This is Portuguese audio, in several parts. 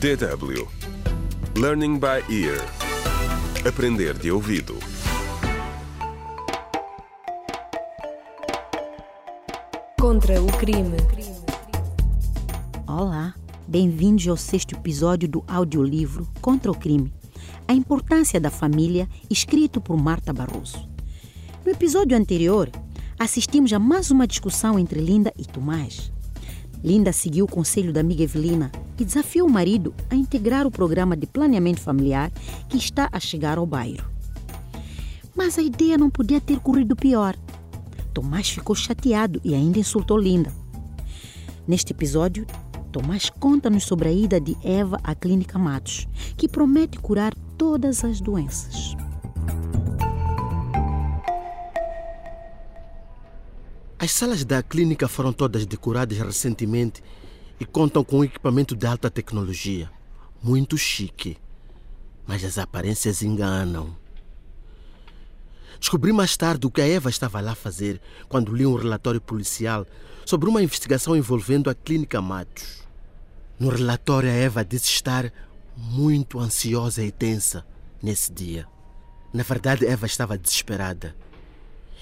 DW Learning by Ear Aprender de ouvido Contra o crime. Olá, bem-vindos ao sexto episódio do audiolivro Contra o Crime. A importância da família, escrito por Marta Barroso. No episódio anterior, assistimos a mais uma discussão entre Linda e Tomás. Linda seguiu o conselho da amiga Evelina e desafiou o marido a integrar o programa de planeamento familiar que está a chegar ao bairro. Mas a ideia não podia ter corrido pior. Tomás ficou chateado e ainda insultou Linda. Neste episódio, Tomás conta-nos sobre a ida de Eva à Clínica Matos, que promete curar todas as doenças. As salas da clínica foram todas decoradas recentemente e contam com equipamento de alta tecnologia. Muito chique. Mas as aparências enganam. Descobri mais tarde o que a Eva estava lá a fazer quando li um relatório policial sobre uma investigação envolvendo a Clínica Matos. No relatório, a Eva disse estar muito ansiosa e tensa nesse dia. Na verdade, Eva estava desesperada.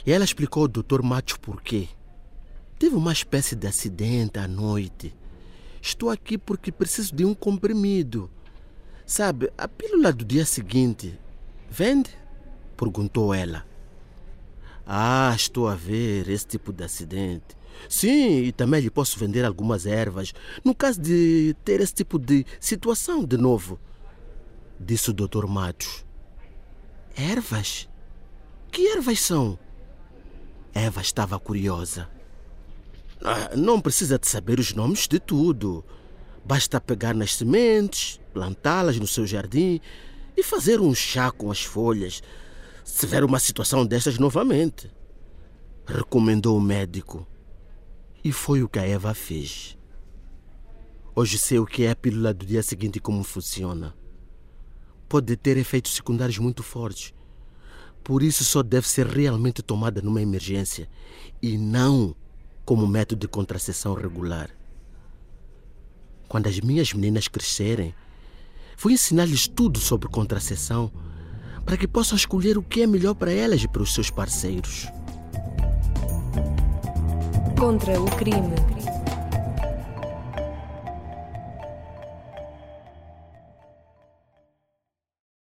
E ela explicou ao Dr. Matos por quê. Teve uma espécie de acidente à noite. Estou aqui porque preciso de um comprimido. Sabe, a pílula do dia seguinte. Vende? Perguntou ela. Ah, estou a ver esse tipo de acidente. Sim, e também lhe posso vender algumas ervas, no caso de ter esse tipo de situação de novo. Disse o Dr. Matos. Ervas? Que ervas são? Eva estava curiosa. Ah, não precisa de saber os nomes de tudo. Basta pegar nas sementes, plantá-las no seu jardim e fazer um chá com as folhas, se tiver uma situação destas novamente. Recomendou o médico. E foi o que a Eva fez. Hoje sei o que é a pílula do dia seguinte e como funciona. Pode ter efeitos secundários muito fortes. Por isso só deve ser realmente tomada numa emergência e não como método de contracepção regular. Quando as minhas meninas crescerem, vou ensinar-lhes tudo sobre contracepção para que possam escolher o que é melhor para elas e para os seus parceiros. Contra o crime.